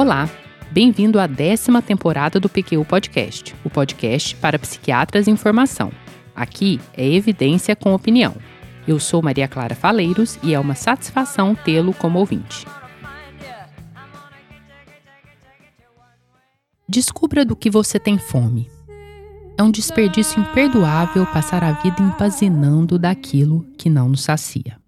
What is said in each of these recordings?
Olá, bem-vindo à décima temporada do PQ Podcast, o podcast para psiquiatras em formação. Aqui é evidência com opinião. Eu sou Maria Clara Faleiros e é uma satisfação tê-lo como ouvinte. Descubra do que você tem fome. É um desperdício imperdoável passar a vida empazinando daquilo que não nos sacia.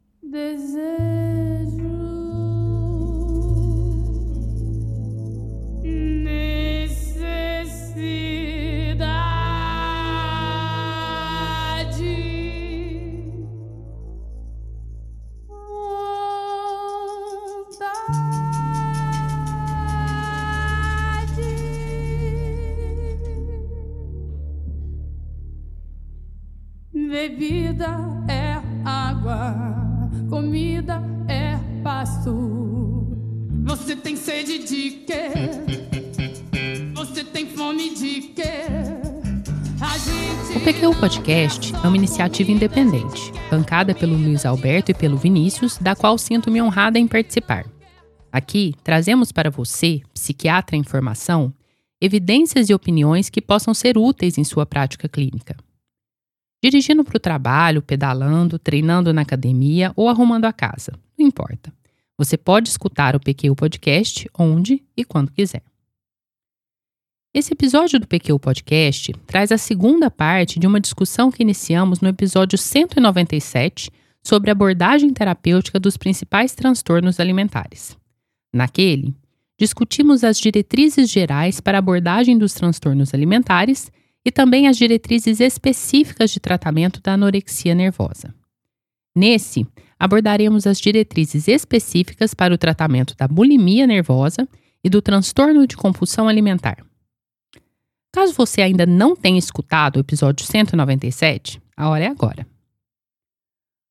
Pasto. Você tem sede de quê? Você tem fome de quê? O PQ Podcast é uma iniciativa independente, bancada pelo Luiz Alberto e pelo Vinícius, da qual sinto-me honrada em participar. Aqui trazemos para você, psiquiatra em formação, evidências e opiniões que possam ser úteis em sua prática clínica dirigindo para o trabalho, pedalando, treinando na academia ou arrumando a casa. Não importa. Você pode escutar o PQ Podcast onde e quando quiser. Esse episódio do PQ Podcast traz a segunda parte de uma discussão que iniciamos no episódio 197 sobre abordagem terapêutica dos principais transtornos alimentares. Naquele, discutimos as diretrizes gerais para abordagem dos transtornos alimentares e também as diretrizes específicas de tratamento da anorexia nervosa. Nesse, abordaremos as diretrizes específicas para o tratamento da bulimia nervosa e do transtorno de compulsão alimentar. Caso você ainda não tenha escutado o episódio 197, a hora é agora.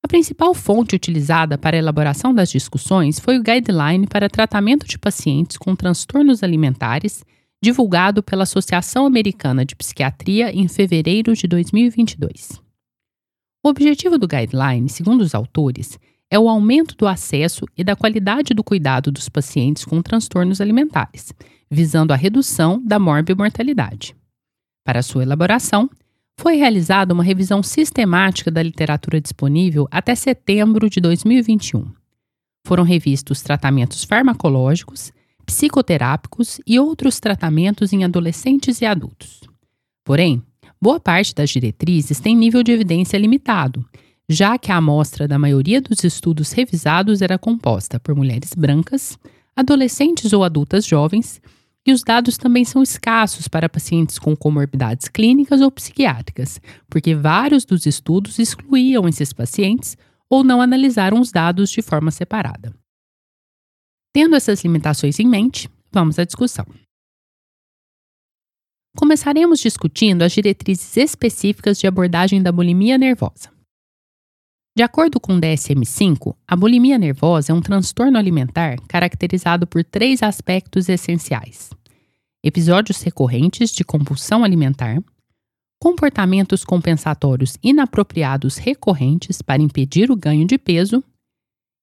A principal fonte utilizada para a elaboração das discussões foi o Guideline para Tratamento de Pacientes com Transtornos Alimentares divulgado pela Associação Americana de Psiquiatria em fevereiro de 2022. O objetivo do guideline, segundo os autores, é o aumento do acesso e da qualidade do cuidado dos pacientes com transtornos alimentares, visando a redução da morbimortalidade. Para sua elaboração, foi realizada uma revisão sistemática da literatura disponível até setembro de 2021. Foram revistos tratamentos farmacológicos, psicoterápicos e outros tratamentos em adolescentes e adultos. Porém, boa parte das diretrizes tem nível de evidência limitado, já que a amostra da maioria dos estudos revisados era composta por mulheres brancas, adolescentes ou adultas jovens, e os dados também são escassos para pacientes com comorbidades clínicas ou psiquiátricas, porque vários dos estudos excluíam esses pacientes ou não analisaram os dados de forma separada. Tendo essas limitações em mente, vamos à discussão. Começaremos discutindo as diretrizes específicas de abordagem da bulimia nervosa. De acordo com o DSM-5, a bulimia nervosa é um transtorno alimentar caracterizado por três aspectos essenciais: episódios recorrentes de compulsão alimentar, comportamentos compensatórios inapropriados recorrentes para impedir o ganho de peso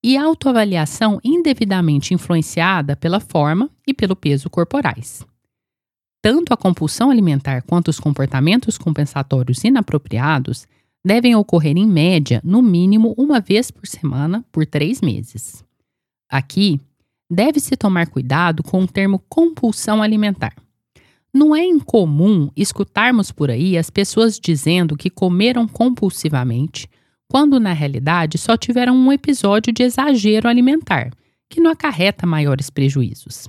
e autoavaliação indevidamente influenciada pela forma e pelo peso corporais. Tanto a compulsão alimentar quanto os comportamentos compensatórios inapropriados devem ocorrer em média no mínimo uma vez por semana por três meses. Aqui, deve-se tomar cuidado com o termo compulsão alimentar. Não é incomum escutarmos por aí as pessoas dizendo que comeram compulsivamente quando na realidade só tiveram um episódio de exagero alimentar, que não acarreta maiores prejuízos.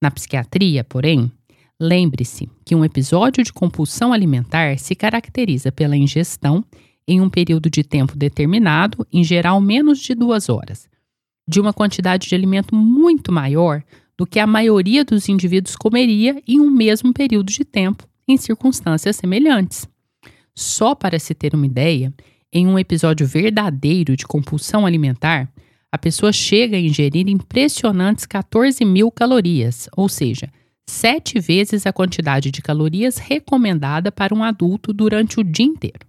Na psiquiatria, porém, lembre-se que um episódio de compulsão alimentar se caracteriza pela ingestão, em um período de tempo determinado, em geral menos de duas horas, de uma quantidade de alimento muito maior do que a maioria dos indivíduos comeria em um mesmo período de tempo, em circunstâncias semelhantes. Só para se ter uma ideia, em um episódio verdadeiro de compulsão alimentar, a pessoa chega a ingerir impressionantes 14 mil calorias, ou seja, sete vezes a quantidade de calorias recomendada para um adulto durante o dia inteiro.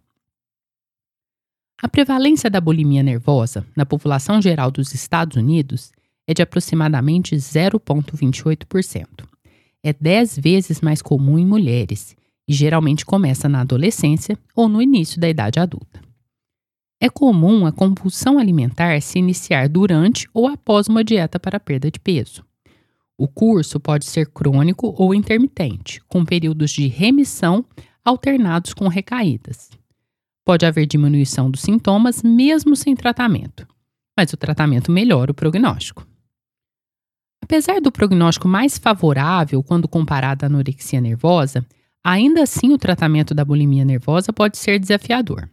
A prevalência da bulimia nervosa na população geral dos Estados Unidos é de aproximadamente 0,28%. É 10 vezes mais comum em mulheres e geralmente começa na adolescência ou no início da idade adulta. É comum a compulsão alimentar se iniciar durante ou após uma dieta para perda de peso. O curso pode ser crônico ou intermitente, com períodos de remissão alternados com recaídas. Pode haver diminuição dos sintomas mesmo sem tratamento, mas o tratamento melhora o prognóstico. Apesar do prognóstico mais favorável quando comparado à anorexia nervosa, ainda assim o tratamento da bulimia nervosa pode ser desafiador.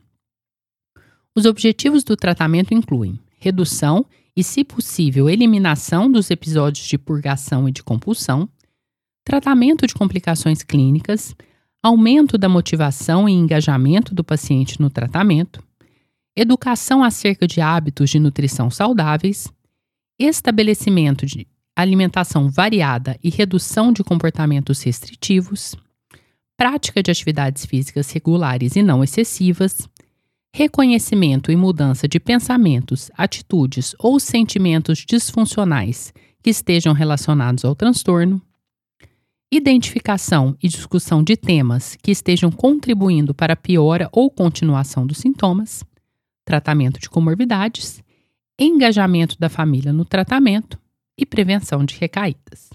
Os objetivos do tratamento incluem redução e, se possível, eliminação dos episódios de purgação e de compulsão, tratamento de complicações clínicas, aumento da motivação e engajamento do paciente no tratamento, educação acerca de hábitos de nutrição saudáveis, estabelecimento de alimentação variada e redução de comportamentos restritivos, prática de atividades físicas regulares e não excessivas, reconhecimento e mudança de pensamentos, atitudes ou sentimentos disfuncionais que estejam relacionados ao transtorno, identificação e discussão de temas que estejam contribuindo para a piora ou continuação dos sintomas, tratamento de comorbidades, engajamento da família no tratamento e prevenção de recaídas.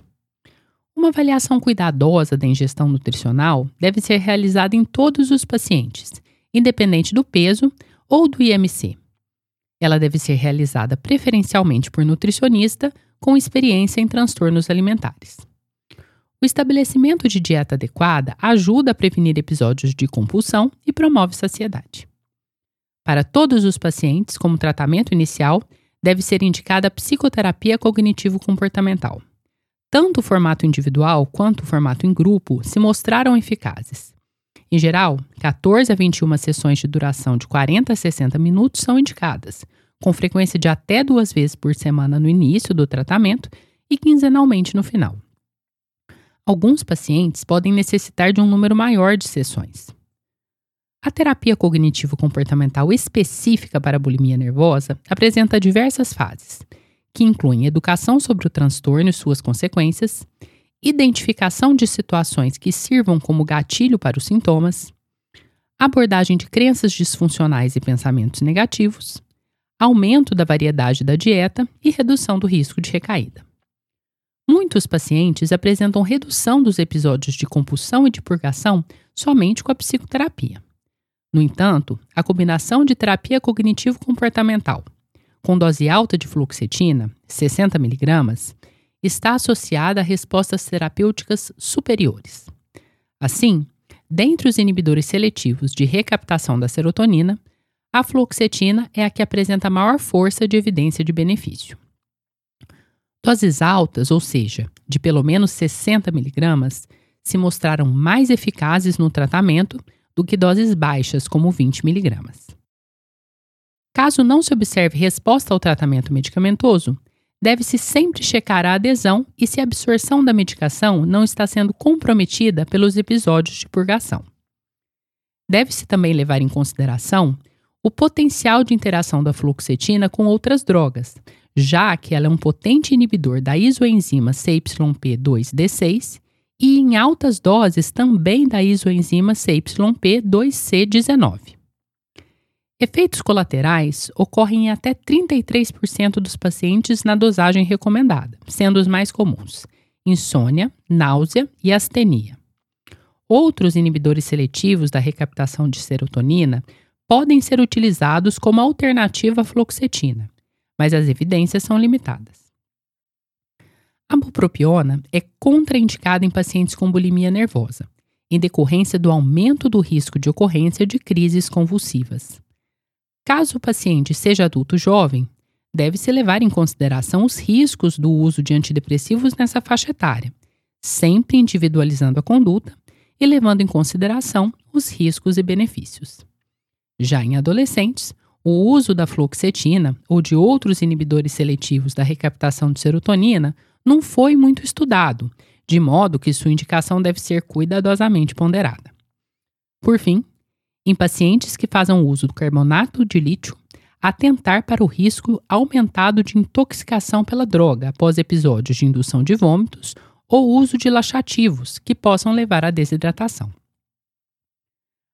Uma avaliação cuidadosa da ingestão nutricional deve ser realizada em todos os pacientes independente do peso ou do IMC. Ela deve ser realizada preferencialmente por nutricionista com experiência em transtornos alimentares. O estabelecimento de dieta adequada ajuda a prevenir episódios de compulsão e promove saciedade. Para todos os pacientes, como tratamento inicial, deve ser indicada a psicoterapia cognitivo-comportamental. Tanto o formato individual quanto o formato em grupo se mostraram eficazes. Em geral, 14 a 21 sessões de duração de 40 a 60 minutos são indicadas, com frequência de até duas vezes por semana no início do tratamento e quinzenalmente no final. Alguns pacientes podem necessitar de um número maior de sessões. A terapia cognitivo-comportamental específica para a bulimia nervosa apresenta diversas fases, que incluem educação sobre o transtorno e suas consequências, identificação de situações que sirvam como gatilho para os sintomas, abordagem de crenças disfuncionais e pensamentos negativos, aumento da variedade da dieta e redução do risco de recaída. Muitos pacientes apresentam redução dos episódios de compulsão e de purgação somente com a psicoterapia. No entanto, a combinação de terapia cognitivo-comportamental com dose alta de fluoxetina, 60 mg, está associada a respostas terapêuticas superiores. Assim, dentre os inibidores seletivos de recaptação da serotonina, a fluoxetina é a que apresenta maior força de evidência de benefício. Doses altas, ou seja, de pelo menos 60 mg, se mostraram mais eficazes no tratamento do que doses baixas, como 20 mg. Caso não se observe resposta ao tratamento medicamentoso, deve-se sempre checar a adesão e se a absorção da medicação não está sendo comprometida pelos episódios de purgação. Deve-se também levar em consideração o potencial de interação da fluoxetina com outras drogas, já que ela é um potente inibidor da isoenzima CYP2D6 e em altas doses também da isoenzima CYP2C19. Efeitos colaterais ocorrem em até 33% dos pacientes na dosagem recomendada, sendo os mais comuns: insônia, náusea e astenia. Outros inibidores seletivos da recaptação de serotonina podem ser utilizados como alternativa à fluoxetina, mas as evidências são limitadas. A bupropiona é contraindicada em pacientes com bulimia nervosa, em decorrência do aumento do risco de ocorrência de crises convulsivas. Caso o paciente seja adulto jovem, deve-se levar em consideração os riscos do uso de antidepressivos nessa faixa etária, sempre individualizando a conduta e levando em consideração os riscos e benefícios. Já em adolescentes, o uso da fluoxetina ou de outros inibidores seletivos da recaptação de serotonina não foi muito estudado, de modo que sua indicação deve ser cuidadosamente ponderada. Por fim, em pacientes que fazem uso do carbonato de lítio, atentar para o risco aumentado de intoxicação pela droga após episódios de indução de vômitos ou uso de laxativos que possam levar à desidratação.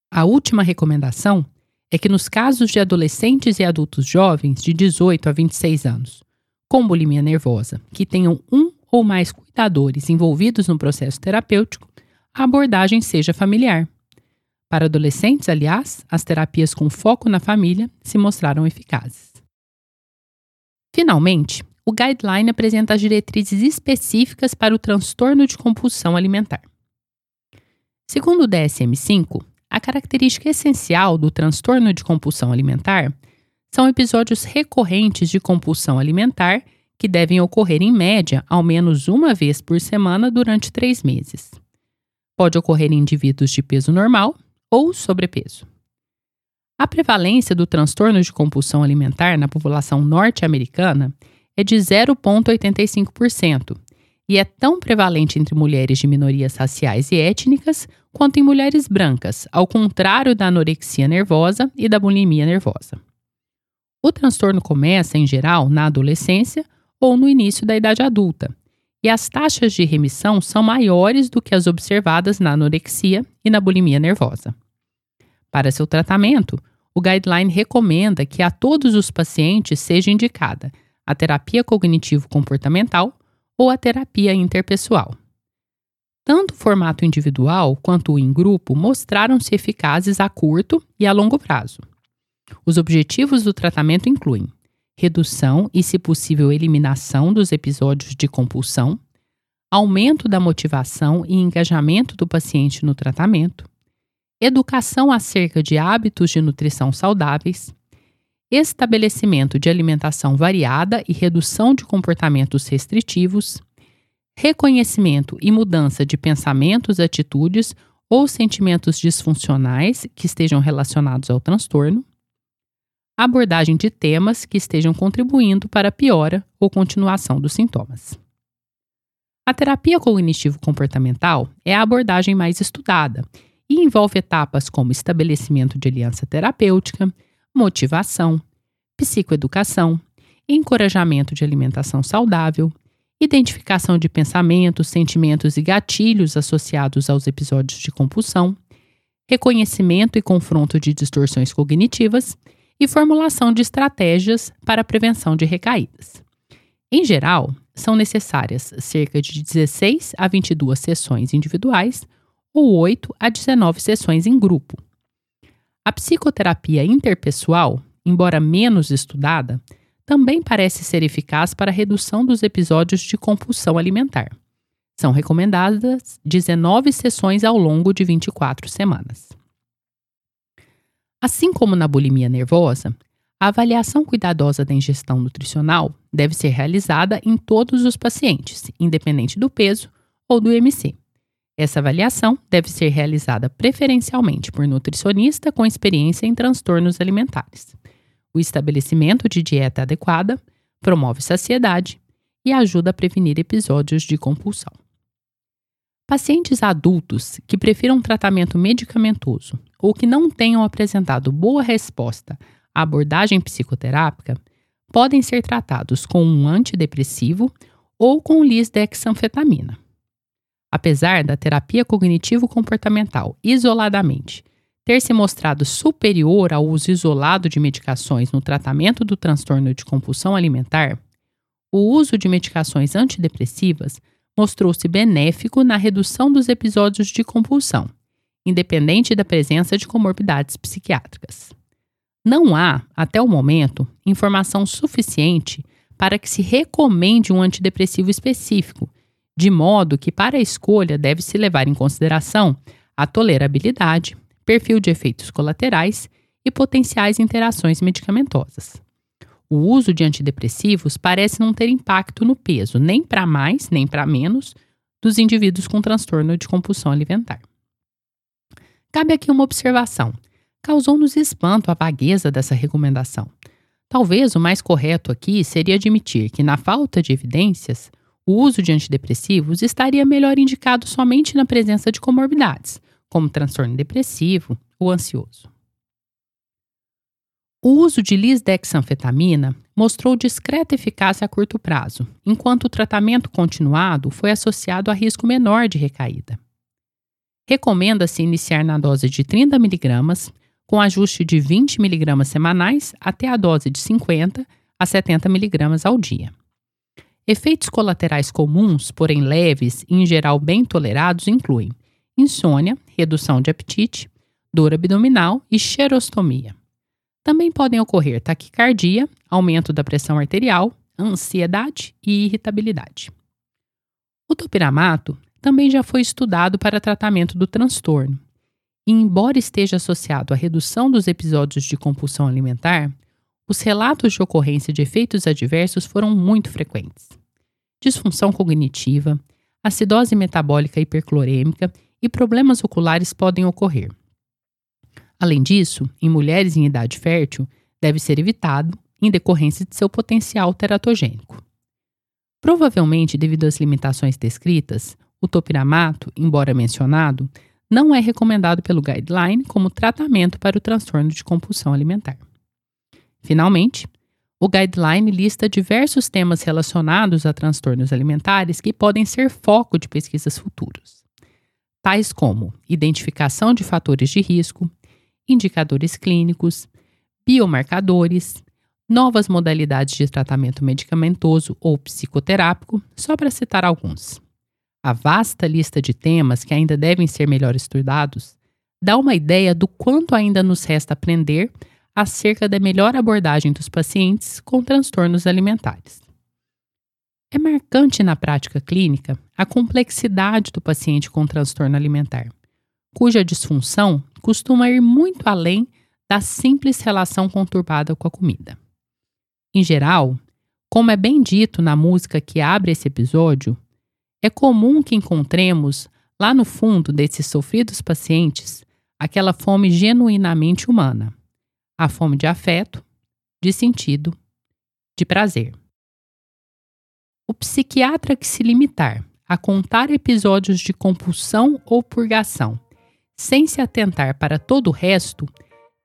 A última recomendação é que nos casos de adolescentes e adultos jovens de 18 a 26 anos, com bulimia nervosa, que tenham um ou mais cuidadores envolvidos no processo terapêutico, a abordagem seja familiar. Para adolescentes, aliás, as terapias com foco na família se mostraram eficazes. Finalmente, o guideline apresenta as diretrizes específicas para o transtorno de compulsão alimentar. Segundo o DSM-5, a característica essencial do transtorno de compulsão alimentar são episódios recorrentes de compulsão alimentar que devem ocorrer em média ao menos uma vez por semana durante três meses. Pode ocorrer em indivíduos de peso normal ou sobrepeso. A prevalência do transtorno de compulsão alimentar na população norte-americana é de 0,85% e é tão prevalente entre mulheres de minorias raciais e étnicas quanto em mulheres brancas, ao contrário da anorexia nervosa e da bulimia nervosa. O transtorno começa, em geral, na adolescência ou no início da idade adulta, e as taxas de remissão são maiores do que as observadas na anorexia e na bulimia nervosa. Para seu tratamento, o guideline recomenda que a todos os pacientes seja indicada a terapia cognitivo-comportamental ou a terapia interpessoal. Tanto o formato individual quanto o em grupo mostraram-se eficazes a curto e a longo prazo. Os objetivos do tratamento incluem redução e, se possível, eliminação dos episódios de compulsão, aumento da motivação e engajamento do paciente no tratamento, educação acerca de hábitos de nutrição saudáveis, estabelecimento de alimentação variada e redução de comportamentos restritivos, reconhecimento e mudança de pensamentos, atitudes ou sentimentos disfuncionais que estejam relacionados ao transtorno, abordagem de temas que estejam contribuindo para a piora ou continuação dos sintomas. A terapia cognitivo-comportamental é a abordagem mais estudada e envolve etapas como estabelecimento de aliança terapêutica, motivação, psicoeducação, encorajamento de alimentação saudável, identificação de pensamentos, sentimentos e gatilhos associados aos episódios de compulsão, reconhecimento e confronto de distorções cognitivas e formulação de estratégias para a prevenção de recaídas. Em geral, são necessárias cerca de 16 a 22 sessões individuais ou 8 a 19 sessões em grupo. A psicoterapia interpessoal, embora menos estudada, também parece ser eficaz para a redução dos episódios de compulsão alimentar. São recomendadas 19 sessões ao longo de 24 semanas. Assim como na bulimia nervosa, a avaliação cuidadosa da ingestão nutricional deve ser realizada em todos os pacientes, independente do peso ou do MC. Essa avaliação deve ser realizada preferencialmente por nutricionista com experiência em transtornos alimentares. O estabelecimento de dieta adequada promove saciedade e ajuda a prevenir episódios de compulsão. Pacientes adultos que prefiram tratamento medicamentoso ou que não tenham apresentado boa resposta à abordagem psicoterápica podem ser tratados com um antidepressivo ou com lisdexanfetamina. Apesar da terapia cognitivo-comportamental isoladamente ter se mostrado superior ao uso isolado de medicações no tratamento do transtorno de compulsão alimentar, o uso de medicações antidepressivas mostrou-se benéfico na redução dos episódios de compulsão, independente da presença de comorbidades psiquiátricas. Não há, até o momento, informação suficiente para que se recomende um antidepressivo específico, de modo que, para a escolha, deve-se levar em consideração a tolerabilidade, perfil de efeitos colaterais e potenciais interações medicamentosas. O uso de antidepressivos parece não ter impacto no peso, nem para mais, nem para menos, dos indivíduos com transtorno de compulsão alimentar. Cabe aqui uma observação. Causou-nos espanto a vagueza dessa recomendação. Talvez o mais correto aqui seria admitir que, na falta de evidências, o uso de antidepressivos estaria melhor indicado somente na presença de comorbidades, como transtorno depressivo ou ansioso. O uso de lisdexanfetamina mostrou discreta eficácia a curto prazo, enquanto o tratamento continuado foi associado a risco menor de recaída. Recomenda-se iniciar na dose de 30 mg, com ajuste de 20 mg semanais até a dose de 50 a 70 mg ao dia. Efeitos colaterais comuns, porém leves e em geral bem tolerados, incluem insônia, redução de apetite, dor abdominal e xerostomia. Também podem ocorrer taquicardia, aumento da pressão arterial, ansiedade e irritabilidade. O topiramato também já foi estudado para tratamento do transtorno. E, embora esteja associado à redução dos episódios de compulsão alimentar, os relatos de ocorrência de efeitos adversos foram muito frequentes. Disfunção cognitiva, acidose metabólica hiperclorêmica e problemas oculares podem ocorrer. Além disso, em mulheres em idade fértil, deve ser evitado em decorrência de seu potencial teratogênico. Provavelmente, devido às limitações descritas, o topiramato, embora mencionado, não é recomendado pelo guideline como tratamento para o transtorno de compulsão alimentar. Finalmente, o guideline lista diversos temas relacionados a transtornos alimentares que podem ser foco de pesquisas futuras, tais como identificação de fatores de risco, indicadores clínicos, biomarcadores, novas modalidades de tratamento medicamentoso ou psicoterápico, só para citar alguns. A vasta lista de temas que ainda devem ser melhor estudados dá uma ideia do quanto ainda nos resta aprender acerca da melhor abordagem dos pacientes com transtornos alimentares. É marcante na prática clínica a complexidade do paciente com transtorno alimentar, cuja disfunção costuma ir muito além da simples relação conturbada com a comida. Em geral, como é bem dito na música que abre esse episódio, é comum que encontremos lá no fundo desses sofridos pacientes aquela fome genuinamente humana, a fome de afeto, de sentido, de prazer. O psiquiatra que se limitar a contar episódios de compulsão ou purgação sem se atentar para todo o resto,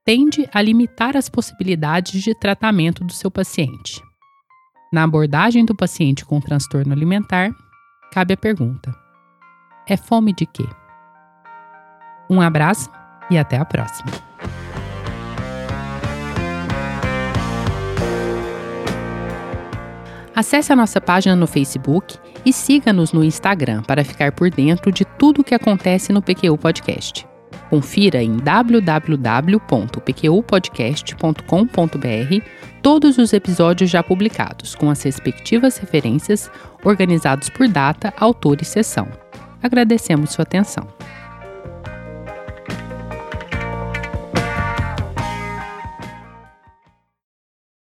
tende a limitar as possibilidades de tratamento do seu paciente. Na abordagem do paciente com transtorno alimentar, cabe a pergunta: é fome de quê? Um abraço e até a próxima! Acesse a nossa página no Facebook e siga-nos no Instagram para ficar por dentro de tudo o que acontece no PQU Podcast. Confira em www.pqpodcast.com.br todos os episódios já publicados, com as respectivas referências, organizados por data, autor e sessão. Agradecemos sua atenção.